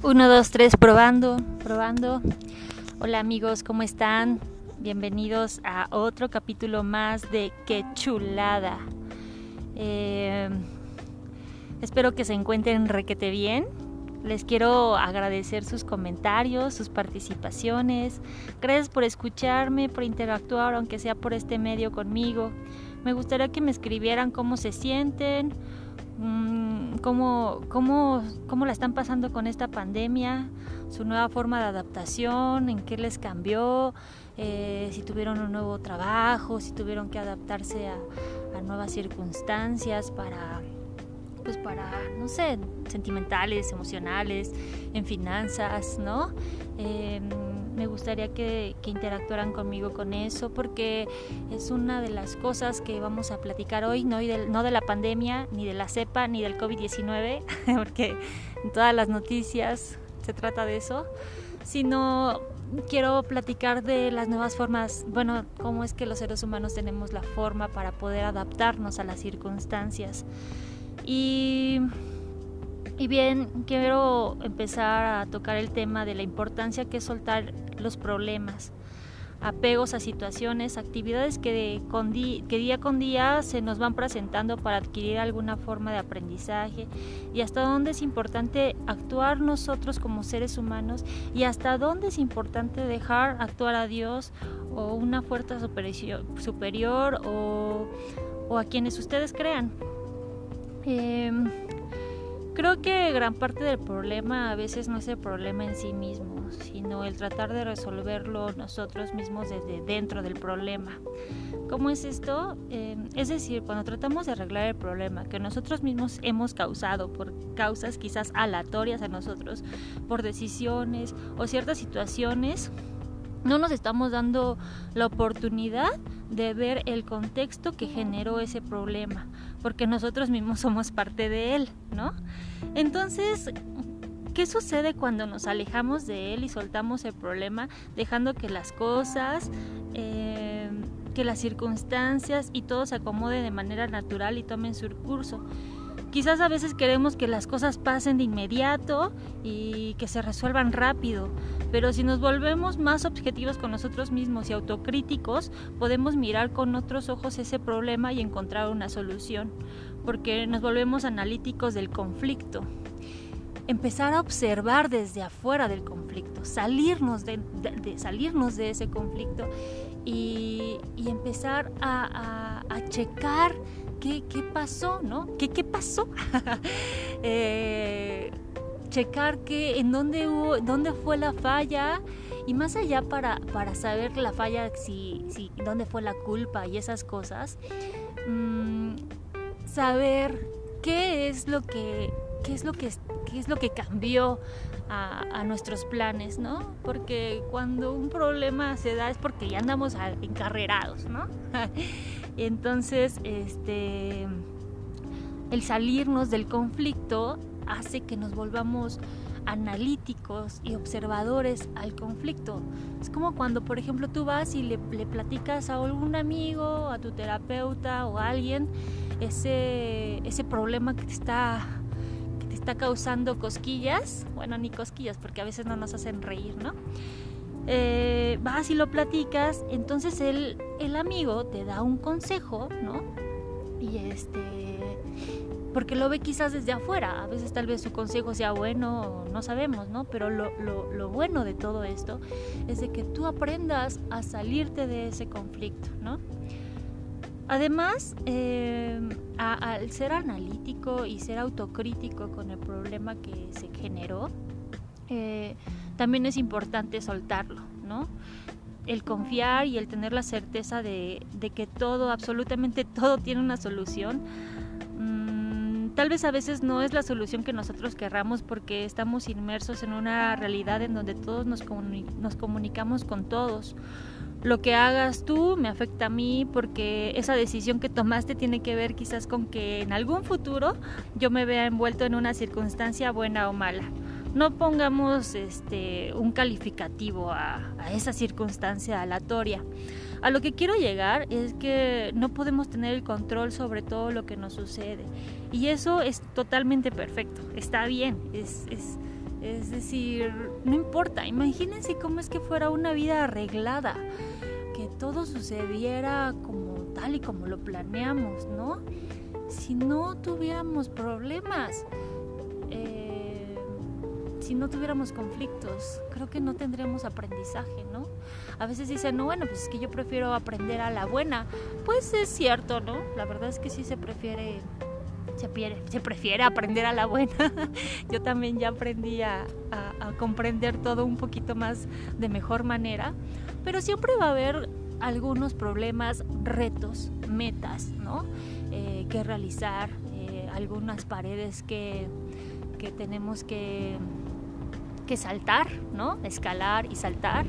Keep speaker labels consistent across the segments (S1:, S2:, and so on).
S1: 1, 2, 3, probando, probando. Hola amigos, ¿cómo están? Bienvenidos a otro capítulo más de Qué chulada. Eh, espero que se encuentren requete bien. Les quiero agradecer sus comentarios, sus participaciones. Gracias por escucharme, por interactuar, aunque sea por este medio conmigo. Me gustaría que me escribieran cómo se sienten, cómo, cómo, cómo la están pasando con esta pandemia, su nueva forma de adaptación, en qué les cambió, eh, si tuvieron un nuevo trabajo, si tuvieron que adaptarse a, nuevas circunstancias para pues para, no sé, sentimentales, emocionales, en finanzas, ¿no? Eh, me gustaría que, interactuaran conmigo con eso porque es una de las cosas que vamos a platicar hoy, no, de, no de la pandemia, ni de la cepa, ni del COVID-19, porque en todas las noticias se trata de eso, sino quiero platicar de las nuevas formas, bueno, cómo es que los seres humanos tenemos la forma para poder adaptarnos a las circunstancias. Y y bien, quiero empezar a tocar el tema de la importancia que es soltar los problemas, apegos a situaciones, actividades que, que día con día se nos van presentando para adquirir alguna forma de aprendizaje y hasta dónde es importante actuar nosotros como seres humanos y hasta dónde es importante dejar actuar a Dios o una fuerza superior, o, o, a quienes ustedes crean. Em, Creo que gran parte del problema a veces no es el problema en sí mismo, sino el tratar de resolverlo nosotros mismos desde dentro del problema. ¿Cómo es esto? Em, es decir, cuando tratamos de arreglar el problema que nosotros mismos hemos causado por causas quizás aleatorias a nosotros, por decisiones o ciertas situaciones, no nos estamos dando la oportunidad de ver el contexto que generó ese problema, porque nosotros mismos somos parte de él, ¿no? Entonces, ¿qué sucede cuando nos alejamos de él y soltamos el problema, dejando que las cosas, eh, que las circunstancias y todo se acomode de manera natural y tomen su curso? Quizás a veces queremos que las cosas pasen de inmediato y que se resuelvan rápido, pero si nos volvemos más objetivos con nosotros mismos y autocríticos, podemos mirar con otros ojos ese problema y encontrar una solución, porque nos volvemos analíticos del conflicto. Empezar a observar desde afuera del conflicto, salirnos de, salirnos de ese conflicto y, empezar a, a checar ¿qué, pasó? ¿No? ¿Qué, qué pasó? Eh, checar que, en dónde, hubo, dónde fue la falla y más allá para, para saber la falla, si, si, dónde fue la culpa y esas cosas, mm, saber qué es lo que, qué es lo que, qué es lo que cambió a, nuestros planes, ¿no? Porque cuando un problema se da es porque ya andamos encarrerados, ¿no? Entonces, este, el salirnos del conflicto hace que nos volvamos analíticos y observadores al conflicto. Es como cuando, por ejemplo, tú vas y le, platicas a algún amigo, a tu terapeuta o a alguien ese, ese problema que te está te está causando cosquillas, bueno, ni cosquillas, porque a veces no nos hacen reír, ¿no? Eh, vas y lo platicas, entonces el, el amigo te da un consejo, ¿no? Y este, porque lo ve quizás desde afuera, a veces tal vez su consejo sea bueno, no sabemos, ¿no? Pero lo, lo, lo bueno de todo esto es de que tú aprendas a salirte de ese conflicto, ¿no? Además, eh, al ser analítico y ser autocrítico con el problema que se generó, eh, también es importante soltarlo, ¿no? El confiar y el tener la certeza de, que todo, absolutamente todo tiene una solución. Tal vez a veces no es la solución que nosotros querramos porque estamos inmersos en una realidad en donde todos nos, nos comunicamos con todos lo que hagas tú me afecta a mí porque esa decisión que tomaste tiene que ver quizás con que en algún futuro yo me vea envuelto en una circunstancia buena o mala no pongamos este, un calificativo a, esa circunstancia aleatoria. A lo que quiero llegar es que no podemos tener el control sobre todo lo que nos sucede. Y eso es totalmente perfecto, está bien, es, Es decir, no importa, imagínense cómo es que fuera una vida arreglada, que todo sucediera como tal y como lo planeamos, ¿no? Si no tuviéramos problemas, eh, si no tuviéramos conflictos, creo que no tendríamos aprendizaje, ¿no? A veces dicen, no, bueno, pues es que yo prefiero aprender a la buena. Pues es cierto, ¿no? La verdad es que sí se prefiere se, se prefiere aprender a la buena. Yo también ya aprendí a, comprender todo un poquito más de mejor manera, pero siempre va a haber algunos problemas, retos, metas, ¿no? Eh, que realizar, eh, algunas paredes que, que tenemos que, que saltar, ¿no? Escalar y saltar.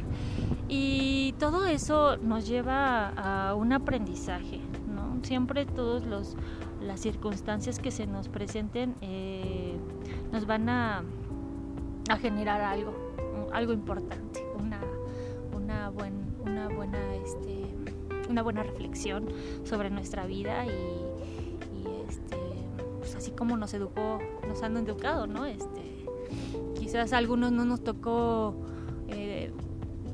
S1: Y todo eso nos lleva a un aprendizaje, ¿no? Siempre todos los las circunstancias que se nos presenten eh, nos van a, a, generar algo, algo importante, una, una, una, buena, este, una buena reflexión sobre nuestra vida y, este, pues así como nos educó, nos han educado, ¿no? Este, quizás a algunos no nos tocó eh,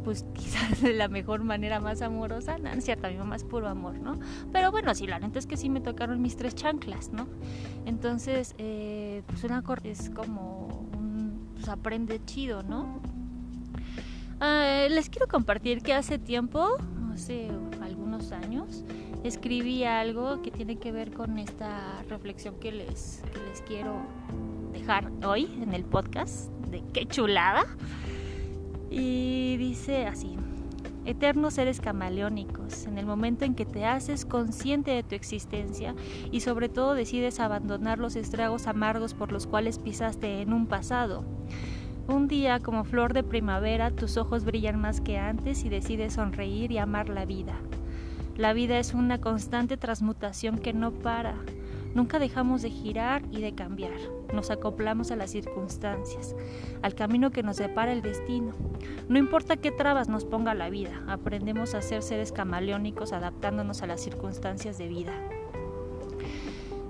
S1: pues quizás de la mejor manera más amorosa, no, cierto, mi mamá es puro amor, ¿no? Pero bueno, sí, la neta es que sí me tocaron mis tres chanclas, ¿no? Entonces, eh, pues una es como un, pues aprende chido, ¿no? Ah, les quiero compartir que hace tiempo, hace algunos años, escribí algo que tiene que ver con esta reflexión que les, que les quiero hoy en el podcast de qué chulada. Y dice así, eternos seres camaleónicos, en el momento en que te haces consciente de tu existencia y sobre todo decides abandonar los estragos amargos por los cuales pisaste en un pasado. Un día, como flor de primavera, tus ojos brillan más que antes y decides sonreír y amar la vida. La vida es una constante transmutación que no para. Nunca dejamos de girar y de cambiar. Nos acoplamos a las circunstancias, al camino que nos depara el destino. No importa qué trabas nos ponga la vida, aprendemos a ser seres camaleónicos adaptándonos a las circunstancias de vida.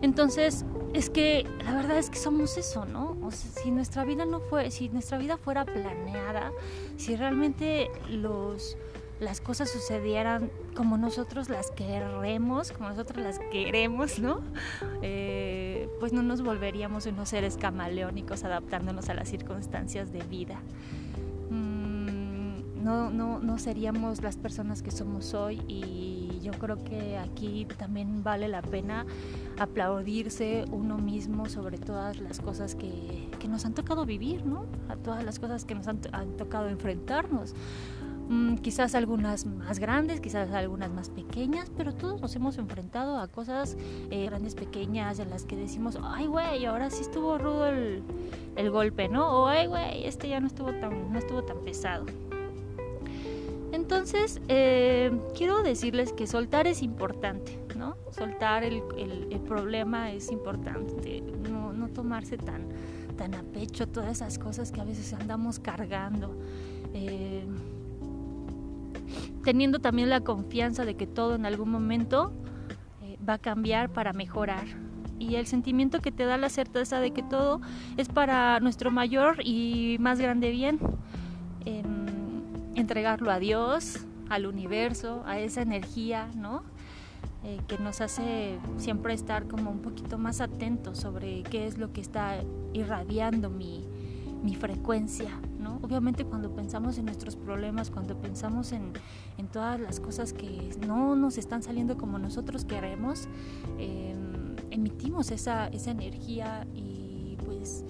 S1: Entonces, es que la verdad es que somos eso, ¿no? Si nuestra vida no fue, si nuestra vida fuera planeada, si realmente los las cosas sucedieran como nosotros las queremos, como nosotros las queremos, ¿no? Eh, pues no nos volveríamos unos seres camaleónicos adaptándonos a las circunstancias de vida. Mm, no, no, no seríamos las personas que somos hoy y yo creo que aquí también vale la pena aplaudirse uno mismo sobre todas las cosas que, que nos han tocado vivir, ¿no? A todas las cosas que nos han, han tocado enfrentarnos Mm, quizás algunas más grandes, quizás algunas más pequeñas, pero todos nos hemos enfrentado a cosas eh, grandes, pequeñas, en las que decimos, ay, güey, ahora sí estuvo rudo el, el golpe, ¿no? O, ay, güey, este ya no estuvo tan, no estuvo tan pesado. Entonces, eh, quiero decirles que soltar es importante, ¿no? Soltar el, el, problema es importante, no, no tomarse tan, tan a pecho todas esas cosas que a veces andamos cargando. Eh, teniendo también la confianza de que todo en algún momento eh, va a cambiar para mejorar. Y el sentimiento que te da la certeza de que todo es para nuestro mayor y más grande bien. Entregarlo a Dios, al universo, a esa energía, ¿no? Eh, que nos hace siempre estar como un poquito más atentos sobre qué es lo que está irradiando mi, mi frecuencia, Obviamente cuando pensamos en nuestros problemas, cuando pensamos en, todas las cosas que no nos están saliendo como nosotros queremos, em, emitimos esa, esa energía y pues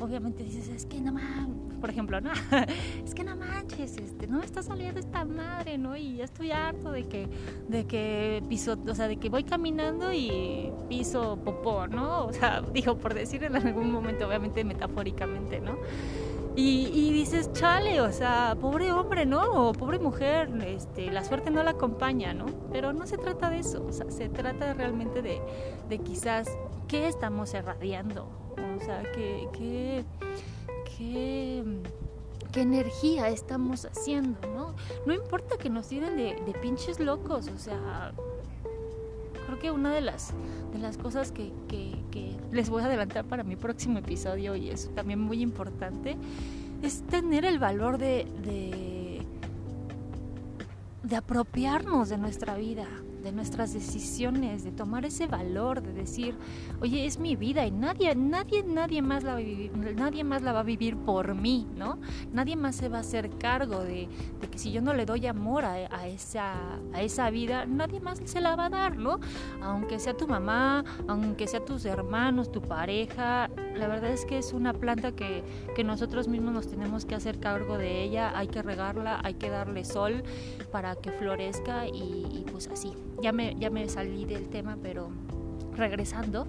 S1: obviamente dices, es que no manches, por ejemplo, no, es que no manches, este, no me está saliendo esta madre, ¿no? Y ya estoy harto de que, de que piso, o sea, de que voy caminando y piso popó, ¿no? O sea, digo, por decir en algún momento, obviamente metafóricamente, ¿no? Y, dices, chale, o sea, pobre hombre, ¿no? O pobre mujer, este, la suerte no la acompaña, ¿no? Pero no se trata de eso, o sea, se trata realmente de, de quizás qué estamos irradiando, o sea, qué, qué, qué, qué energía estamos haciendo, ¿no? No importa que nos tiren de, de pinches locos, o sea, creo que una de las, de las cosas que, les voy a adelantar para mi próximo episodio y es también muy importante, es tener el valor de, de apropiarnos de nuestra vida, de nuestras decisiones, de tomar ese valor, de decir, oye, es mi vida y nadie, nadie, nadie más la va a vivir, nadie más la va a vivir por mí, ¿no? Nadie más se va a hacer cargo de, que si yo no le doy amor a, esa, a esa vida, nadie más se la va a dar, ¿no? Aunque sea tu mamá, aunque sea tus hermanos, tu pareja, la verdad es que es una planta que, que nosotros mismos nos tenemos que hacer cargo de ella, hay que regarla, hay que darle sol para que florezca y, y pues así ya me, ya me salí del tema, pero regresando.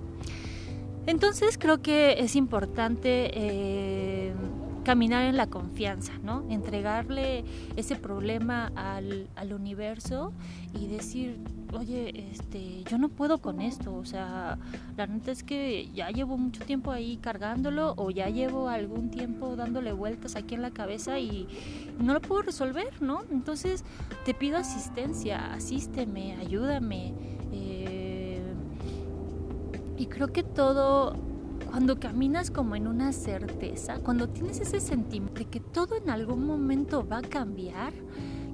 S1: Entonces creo que es importante eh, caminar en la confianza, ¿no? Entregarle ese problema al, al, universo y decir, oye, este, yo no puedo con esto, o sea, la neta es que ya llevo mucho tiempo ahí cargándolo o ya llevo algún tiempo dándole vueltas aquí en la cabeza y no lo puedo resolver, ¿no? Entonces te pido asistencia, asísteme, ayúdame. Eh, y creo que todo cuando caminas como en una certeza, cuando tienes ese sentimiento de que todo en algún momento va a cambiar,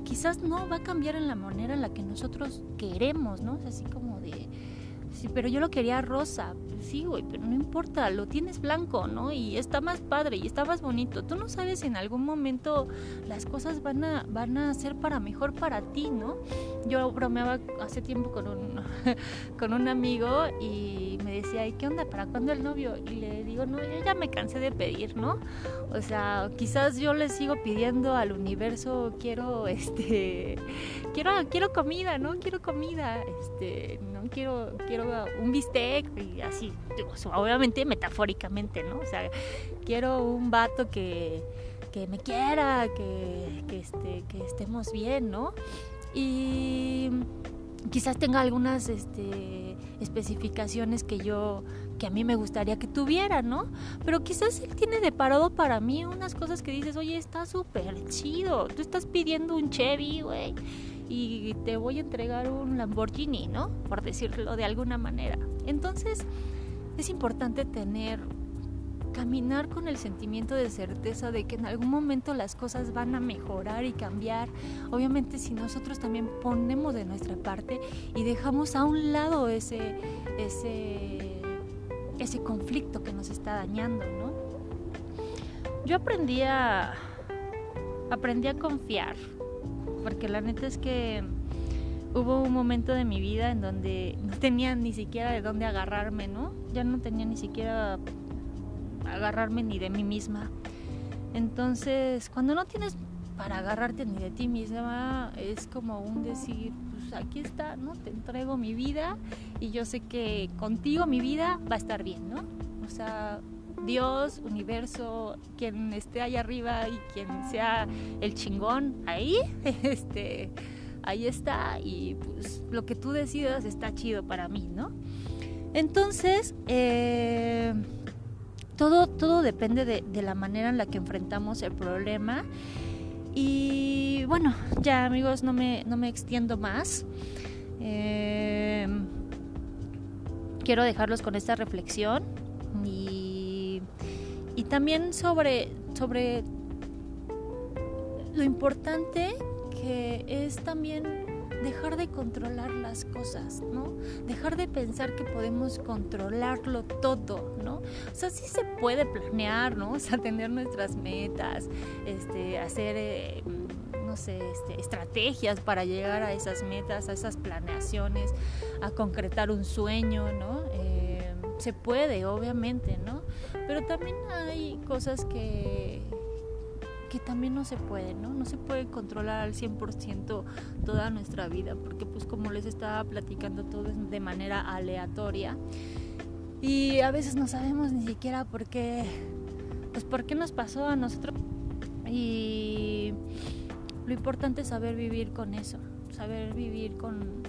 S1: quizás no va a cambiar en la manera en la que nosotros queremos, ¿no? Es así como de, sí, pero yo lo quería rosa, sí, güey, pero no importa, lo tienes blanco, ¿no? Y está más padre y está más bonito. Tú no sabes en algún momento las cosas van a, van a ser para mejor para ti, ¿no? Yo bromeaba hace tiempo con un, con un amigo y me decía, ¿y qué onda? ¿Para cuándo el novio? Y le digo, no, yo ya me cansé de pedir, ¿no? O sea, quizás yo le sigo pidiendo al universo, quiero, este, quiero, quiero comida, ¿no? Quiero comida, este, no quiero, quiero un bistec y así, obviamente metafóricamente, ¿no? O sea, quiero un vato que, que me quiera, que, este, que estemos bien, ¿no? Y quizás tenga algunas este, especificaciones que yo que a mí me gustaría que tuviera, ¿no? Pero quizás él tiene de parado para mí unas cosas que dices, oye, está súper chido, tú estás pidiendo un Chevy, güey, y te voy a entregar un Lamborghini, ¿no? Por decirlo de alguna manera. Entonces, es importante tener caminar con el sentimiento de certeza de que en algún momento las cosas van a mejorar y cambiar. Obviamente si nosotros también ponemos de nuestra parte y dejamos a un lado ese, ese, ese conflicto que nos está dañando, ¿no? Yo aprendí a, aprendí a confiar, porque la neta es que hubo un momento de mi vida en donde no tenía ni siquiera de dónde agarrarme, ¿no? Ya no tenía ni siquiera agarrarme ni de mí misma. Entonces, cuando no tienes para agarrarte ni de ti misma, es como un decir, pues aquí está, ¿no? Te entrego mi vida y yo sé que contigo mi vida va a estar bien, ¿no? O sea, Dios, universo, quien esté allá arriba y quien sea el chingón ahí, este, ahí está y pues lo que tú decidas está chido para mí, ¿no? Entonces, eh, todo, todo depende de, la manera en la que enfrentamos el problema. Y bueno, ya amigos, no me, no me extiendo más. Em, quiero dejarlos con esta reflexión y, y también sobre, sobre lo importante que es también dejar de controlar las cosas, ¿no? Dejar de pensar que podemos controlarlo todo, ¿no? O sea, sí se puede planear, ¿no? O sea, tener nuestras metas, este, hacer... Eh, no sé, este, estrategias para llegar a esas metas, a esas planeaciones, a concretar un sueño, ¿no? Eh, se puede, obviamente, ¿no? Pero también hay cosas que, que también no se puede, ¿no? No se puede controlar al 100% toda nuestra vida, porque pues como les estaba platicando todo es de manera aleatoria y a veces no sabemos ni siquiera por qué, pues por qué nos pasó a nosotros y lo importante es saber vivir con eso, saber vivir con,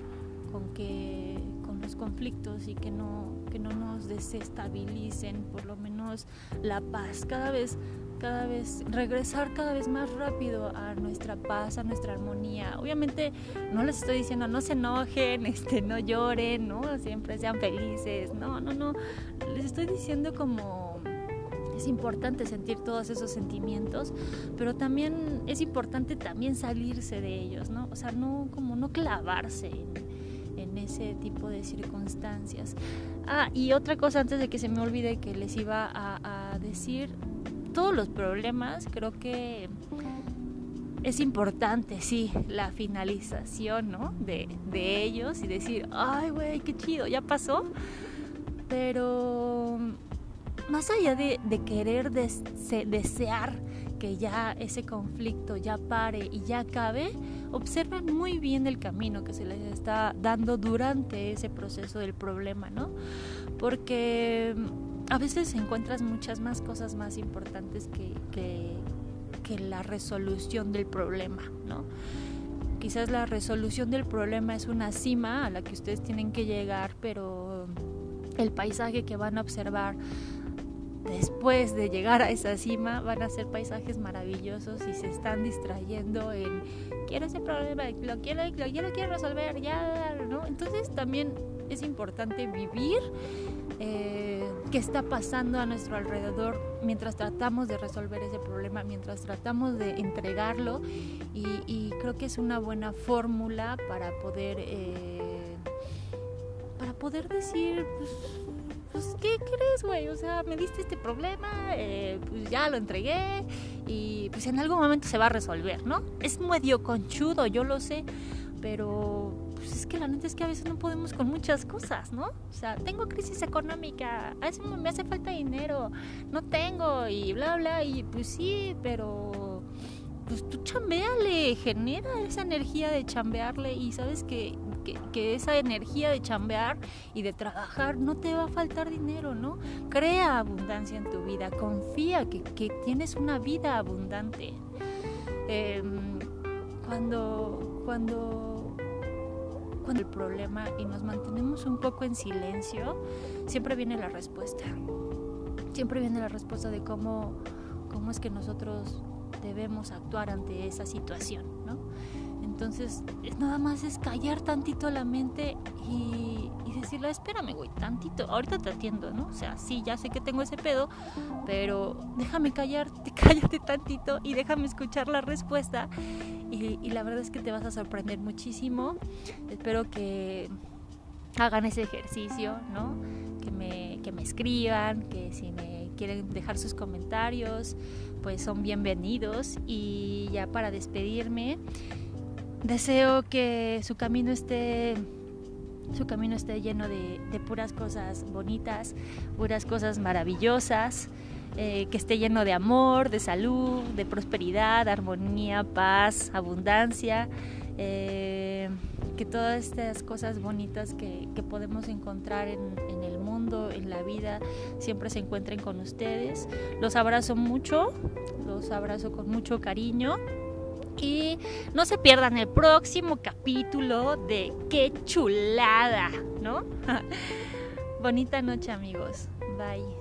S1: con que con los conflictos y que no, que no nos desestabilicen, por lo menos la paz. Cada vez cada vez regresar cada vez más rápido a nuestra paz, a nuestra armonía. Obviamente no les estoy diciendo no se enojen, este no lloren, no siempre sean felices. No, no, no. Les estoy diciendo como es importante sentir todos esos sentimientos, pero también es importante también salirse de ellos, ¿no? O sea, no como no clavarse en, ese tipo de circunstancias. Ah, y otra cosa antes de que se me olvide que les iba a, decir, todos los problemas, creo que es importante, sí, la finalización, ¿no? De, ellos y decir, ay, güey, qué chido, ya pasó. Pero más allá de, querer desear que ya ese conflicto ya pare y ya acabe, observan muy bien el camino que se les está dando durante ese proceso del problema, ¿no? Porque a veces encuentras muchas más cosas más importantes que, que, la resolución del problema, ¿no? Quizás la resolución del problema es una cima a la que ustedes tienen que llegar, pero el paisaje que van a observar después de llegar a esa cima van a ser paisajes maravillosos y se están distrayendo en quiero ese problema, lo quiero, lo quiero, quiero resolver, ya, ¿no? Entonces también es importante vivir eh, qué está pasando a nuestro alrededor mientras tratamos de resolver ese problema, mientras tratamos de entregarlo y, creo que es una buena fórmula para poder eh, para poder decir pues, pues ¿qué crees, güey? O sea, me diste este problema, eh, pues ya lo entregué y pues en algún momento se va a resolver, ¿no? Es medio conchudo, yo lo sé, pero pues es que la neta es que a veces no podemos con muchas cosas, ¿no? O sea, tengo crisis económica, a veces me hace falta dinero, no tengo y bla, bla, y pues sí, pero pues tú chambeale, genera esa energía de chambearle y sabes que, que, esa energía de chambear y de trabajar no te va a faltar dinero, ¿no? Crea abundancia en tu vida, confía que, que tienes una vida abundante. Em, cuando, cuando el problema y nos mantenemos un poco en silencio, siempre viene la respuesta. Siempre viene la respuesta de cómo, cómo es que nosotros debemos actuar ante esa situación, ¿no? Entonces, es nada más es callar tantito la mente y, y, decirle, espérame, güey, tantito, ahorita te atiendo, ¿no? O sea, sí, ya sé que tengo ese pedo, pero déjame callarte, cállate tantito y déjame escuchar la respuesta y, la verdad es que te vas a sorprender muchísimo. Espero que hagan ese ejercicio, ¿no? Que me, que me escriban, que si me quieren dejar sus comentarios, pues son bienvenidos. Y ya para despedirme, deseo que su camino esté su camino esté lleno de, puras cosas bonitas, puras cosas maravillosas. Eh, que esté lleno de amor, de salud, de prosperidad, armonía, paz, abundancia, eh, que todas estas cosas bonitas que, podemos encontrar en, en, el mundo, en la vida, siempre se encuentren con ustedes. Los abrazo mucho, los abrazo con mucho cariño. Y no se pierdan el próximo capítulo de Qué chulada, ¿no? Bonita noche amigos. Bye.